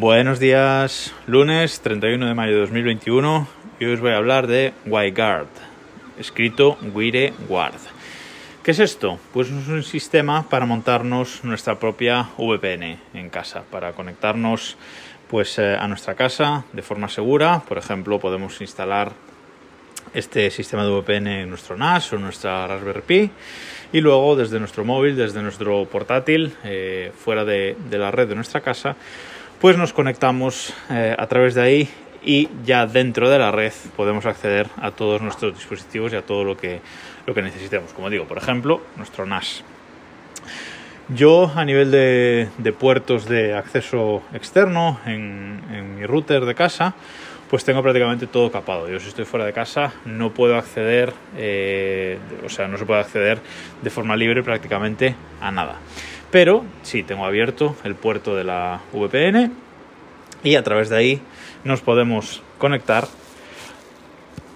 Buenos días, lunes 31 de mayo de 2021 y hoy os voy a hablar de WireGuard, escrito WireGuard. ¿Qué es esto? Pues es un sistema para montarnos nuestra propia VPN en casa, para conectarnos pues eh, a nuestra casa de forma segura. Por ejemplo, podemos instalar este sistema de VPN en nuestro NAS o en nuestra Raspberry Pi y luego desde nuestro móvil, desde nuestro portátil, eh, fuera de, de la red de nuestra casa, pues nos conectamos eh, a través de ahí y ya dentro de la red podemos acceder a todos nuestros dispositivos y a todo lo que, lo que necesitemos. Como digo, por ejemplo, nuestro NAS. Yo a nivel de, puertos de acceso externo en, en, mi router de casa, pues tengo prácticamente todo capado. Yo si estoy fuera de casa no puedo acceder, eh, o sea, no se puede acceder de forma libre prácticamente a nada. Pero sí, tengo abierto el puerto de la VPN y a través de ahí nos podemos conectar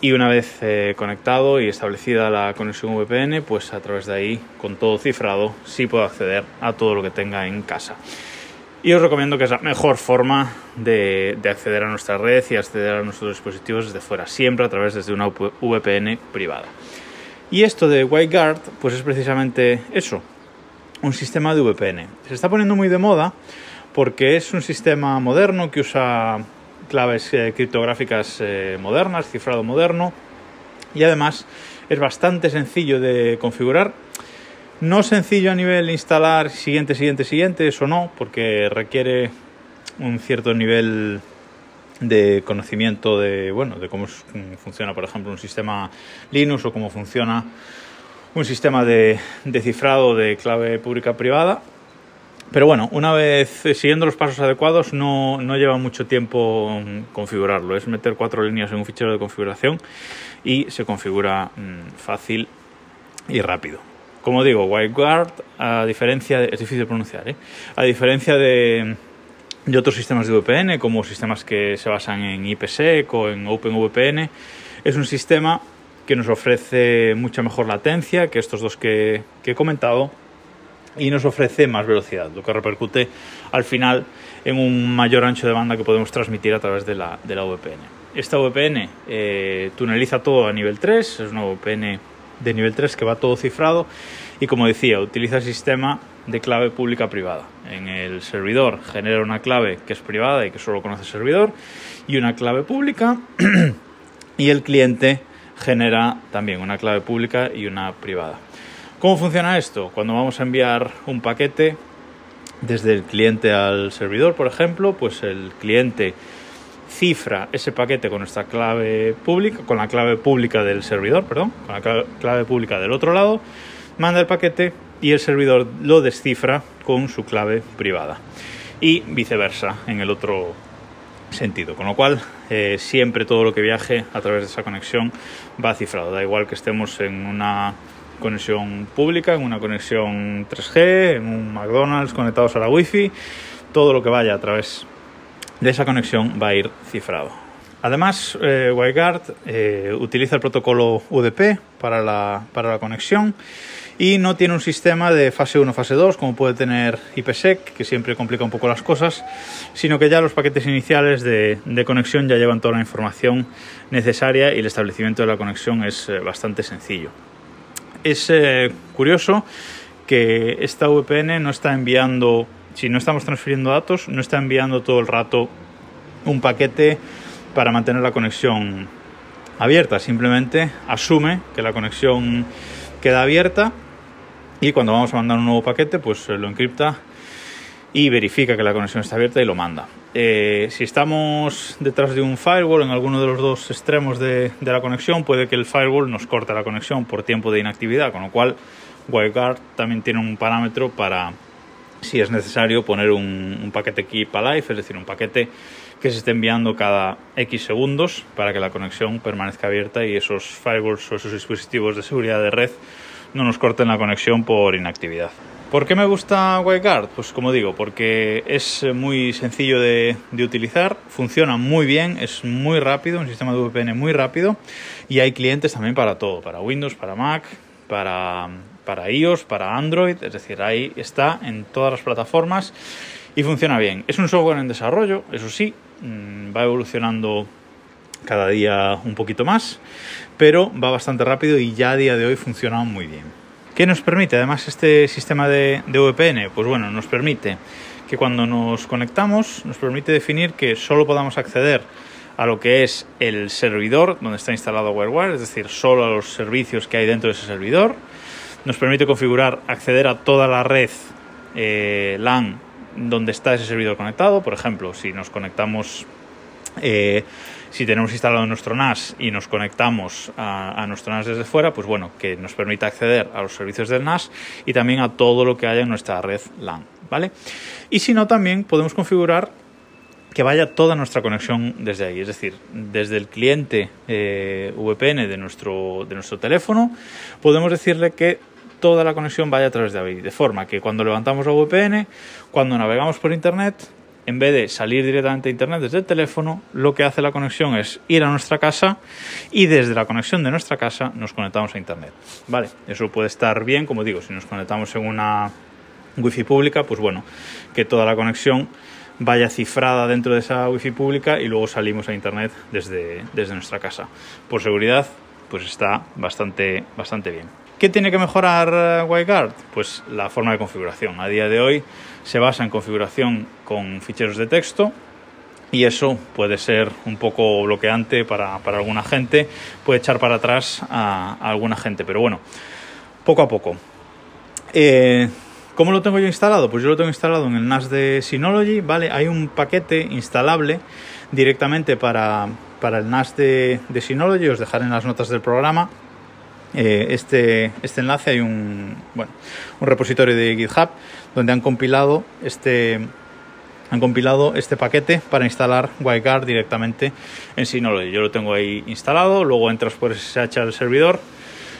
y una vez eh, conectado y establecida la conexión VPN, pues a través de ahí, con todo cifrado, sí puedo acceder a todo lo que tenga en casa. Y os recomiendo que es la mejor forma de, de acceder a nuestra red y acceder a nuestros dispositivos desde fuera, siempre a través de una VPN privada. Y esto de WireGuard, pues es precisamente eso, un sistema de VPN. Se está poniendo muy de moda porque es un sistema moderno que usa claves eh, criptográficas eh, modernas, cifrado moderno y además es bastante sencillo de configurar. No sencillo a nivel instalar siguiente, siguiente, siguiente, eso no, porque requiere un cierto nivel de conocimiento de, bueno, de cómo funciona, por ejemplo, un sistema Linux o cómo funciona un sistema de, cifrado de clave pública privada. Pero bueno, una vez siguiendo los pasos adecuados no, no, lleva mucho tiempo configurarlo. Es meter cuatro líneas en un fichero de configuración y se configura mmm, fácil y rápido. Como digo, WireGuard, a diferencia de, es difícil de pronunciar, ¿eh? a diferencia de, de otros sistemas de VPN, como sistemas que se basan en IPsec o en OpenVPN, es un sistema que nos ofrece mucha mejor latencia que estos dos que, he comentado y nos ofrece más velocidad, lo que repercute al final en un mayor ancho de banda que podemos transmitir a través de la, VPN. Esta VPN eh, tuneliza todo a nivel 3, es una VPN de nivel 3 que va todo cifrado y como decía, utiliza el sistema de clave pública privada. En el servidor genera una clave que es privada y que solo conoce el servidor y una clave pública y el cliente genera también una clave pública y una privada. ¿Cómo funciona esto? Cuando vamos a enviar un paquete desde el cliente al servidor, por ejemplo, pues el cliente cifra ese paquete con nuestra clave pública, con la clave pública del servidor, perdón, con la clave pública del otro lado, manda el paquete y el servidor lo descifra con su clave privada. Y viceversa en el otro sentido. Con lo cual, eh, siempre todo lo que viaje a través de esa conexión va cifrado. Da igual que estemos en una conexión pública, en una conexión 3G, en un McDonald's conectados a la Wi-Fi, todo lo que vaya a través de esa conexión va a ir cifrado. Además, eh, WireGuard eh, utiliza el protocolo UDP para la, para la conexión y no tiene un sistema de fase 1, fase 2 como puede tener IPsec, que siempre complica un poco las cosas, sino que ya los paquetes iniciales de, de conexión ya llevan toda la información necesaria y el establecimiento de la conexión es eh, bastante sencillo. Es eh, curioso que esta VPN no está enviando, si no estamos transfiriendo datos, no está enviando todo el rato un paquete para mantener la conexión abierta, simplemente asume que la conexión queda abierta y cuando vamos a mandar un nuevo paquete pues lo encripta y verifica que la conexión está abierta y lo manda. Eh, si estamos detrás de un firewall en alguno de los dos extremos de, de, la conexión, puede que el firewall nos corte la conexión por tiempo de inactividad, con lo cual WireGuard también tiene un parámetro para, si es necesario, poner un, un paquete keep alive, es decir, un paquete que se esté enviando cada X segundos para que la conexión permanezca abierta y esos firewalls o esos dispositivos de seguridad de red no nos corten la conexión por inactividad. ¿Por qué me gusta WireGuard? Pues como digo, porque es muy sencillo de, utilizar, funciona muy bien, es muy rápido, un sistema de VPN muy rápido y hay clientes también para todo, para Windows, para Mac, para para iOS, para Android, es decir, ahí está en todas las plataformas y funciona bien. Es un software en desarrollo, eso sí, mm, va evolucionando cada día un poquito más, pero va bastante rápido y ya a día de hoy funciona muy bien. ¿Qué nos permite además este sistema de, VPN? Pues bueno, nos permite que cuando nos conectamos nos permite definir que solo podamos acceder a lo que es el servidor donde está instalado WireGuard, es decir, solo a los servicios que hay dentro de ese servidor. Nos permite configurar acceder a toda la red eh, LAN donde está ese servidor conectado. Por ejemplo, si nos conectamos, eh, si tenemos instalado nuestro NAS y nos conectamos a, nuestro NAS desde fuera, pues bueno, que nos permita acceder a los servicios del NAS y también a todo lo que haya en nuestra red LAN. ¿Vale? Y si no, también podemos configurar que vaya toda nuestra conexión desde ahí, es decir, desde el cliente eh, VPN de nuestro, de nuestro teléfono, podemos decirle que toda la conexión vaya a través de ahí, de forma que cuando levantamos la VPN, cuando navegamos por Internet, en vez de salir directamente a Internet desde el teléfono, lo que hace la conexión es ir a nuestra casa y desde la conexión de nuestra casa nos conectamos a Internet. Vale, eso puede estar bien, como digo, si nos conectamos en una wifi pública, pues bueno, que toda la conexión vaya cifrada dentro de esa wifi pública y luego salimos a internet desde, desde nuestra casa. Por seguridad, pues está bastante, bastante bien. ¿Qué tiene que mejorar WireGuard? Pues la forma de configuración. A día de hoy se basa en configuración con ficheros de texto y eso puede ser un poco bloqueante para, para alguna gente, puede echar para atrás a, a, alguna gente, pero bueno, poco a poco. Eh, ¿Cómo lo tengo yo instalado? Pues yo lo tengo instalado en el NAS de Synology, ¿vale? Hay un paquete instalable directamente para, para el NAS de, de, Synology, os dejaré en las notas del programa. Eh, este, este enlace hay un, bueno, un repositorio de GitHub donde han compilado este, han compilado este paquete para instalar WireGuard directamente en Synology. Yo lo tengo ahí instalado, luego entras por SSH al servidor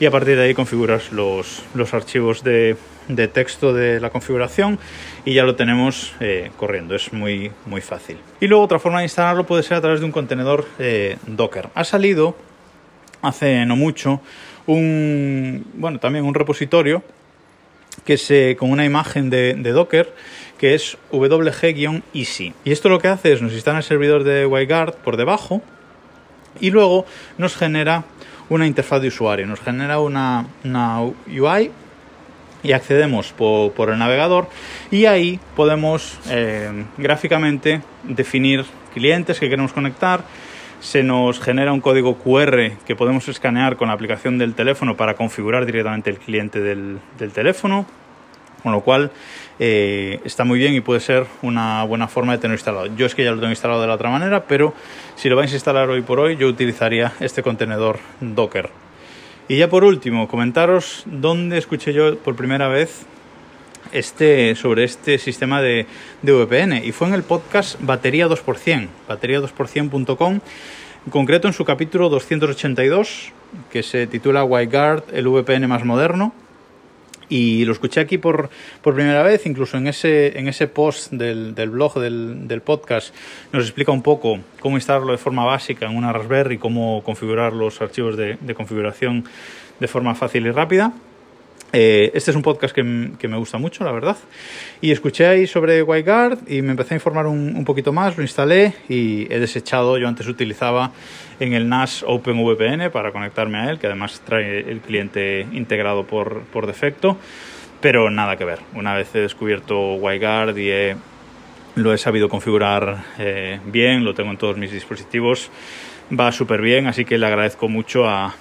y a partir de ahí configuras los, los archivos de, de texto de la configuración y ya lo tenemos eh, corriendo. Es muy, muy fácil. Y luego otra forma de instalarlo puede ser a través de un contenedor eh, Docker. Ha salido hace no mucho un, bueno, también un repositorio que se, con una imagen de, de Docker que es wg-easy. Y esto lo que hace es nos instala el servidor de WireGuard por debajo y luego nos genera una interfaz de usuario, nos genera una, una UI y accedemos por, por, el navegador y ahí podemos eh, gráficamente definir clientes que queremos conectar. Se nos genera un código QR que podemos escanear con la aplicación del teléfono para configurar directamente el cliente del, del teléfono, con lo cual eh, está muy bien y puede ser una buena forma de tenerlo instalado. Yo es que ya lo tengo instalado de la otra manera, pero si lo vais a instalar hoy por hoy, yo utilizaría este contenedor Docker. Y ya por último, comentaros dónde escuché yo por primera vez este, sobre este sistema de, de VPN. Y fue en el podcast Batería 2%, batería2%.com, en concreto en su capítulo 282, que se titula WireGuard, el VPN más moderno y lo escuché aquí por, por primera vez, incluso en ese, en ese post del, del blog del, del, podcast nos explica un poco cómo instalarlo de forma básica en una Raspberry, cómo configurar los archivos de, de configuración de forma fácil y rápida. Eh, este es un podcast que, que, me gusta mucho, la verdad. Y escuché ahí sobre WireGuard y me empecé a informar un, un, poquito más, lo instalé y he desechado, yo antes utilizaba en el NAS OpenVPN para conectarme a él, que además trae el cliente integrado por, por defecto, pero nada que ver. Una vez he descubierto WireGuard y he, lo he sabido configurar eh, bien, lo tengo en todos mis dispositivos, va súper bien, así que le agradezco mucho a,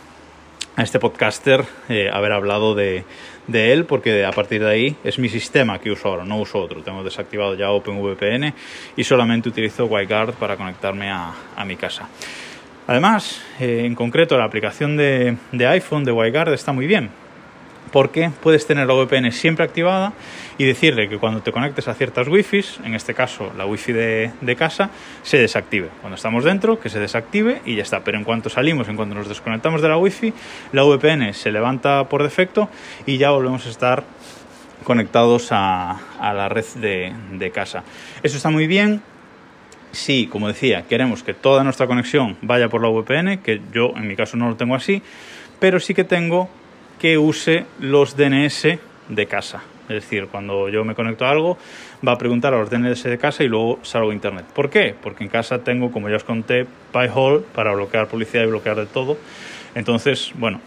a este podcaster eh, haber hablado de, de, él porque a partir de ahí es mi sistema que uso ahora, no uso otro. Tengo desactivado ya OpenVPN y solamente utilizo WireGuard para conectarme a, a mi casa. Además, eh, en concreto, la aplicación de, de iPhone de WireGuard está muy bien porque puedes tener la VPN siempre activada y decirle que cuando te conectes a ciertas wifi, en este caso la wifi de, de, casa, se desactive. Cuando estamos dentro, que se desactive y ya está. Pero en cuanto salimos, en cuanto nos desconectamos de la wifi, la VPN se levanta por defecto y ya volvemos a estar conectados a, la red de, de casa. Eso está muy bien, si, como decía, queremos que toda nuestra conexión vaya por la VPN, que yo en mi caso no lo tengo así, pero sí que tengo que use los DNS de casa. Es decir, cuando yo me conecto a algo, va a preguntar a los DNS de casa y luego salgo a internet. ¿Por qué? Porque en casa tengo, como ya os conté, Pi-hole para bloquear publicidad y bloquear de todo. Entonces, bueno,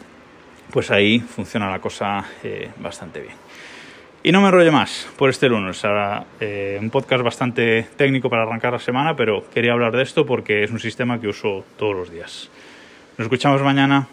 pues ahí funciona la cosa eh, bastante bien. Y no me enrollo más por este lunes. Ahora, eh, un podcast bastante técnico para arrancar la semana, pero quería hablar de esto porque es un sistema que uso todos los días. Nos escuchamos mañana.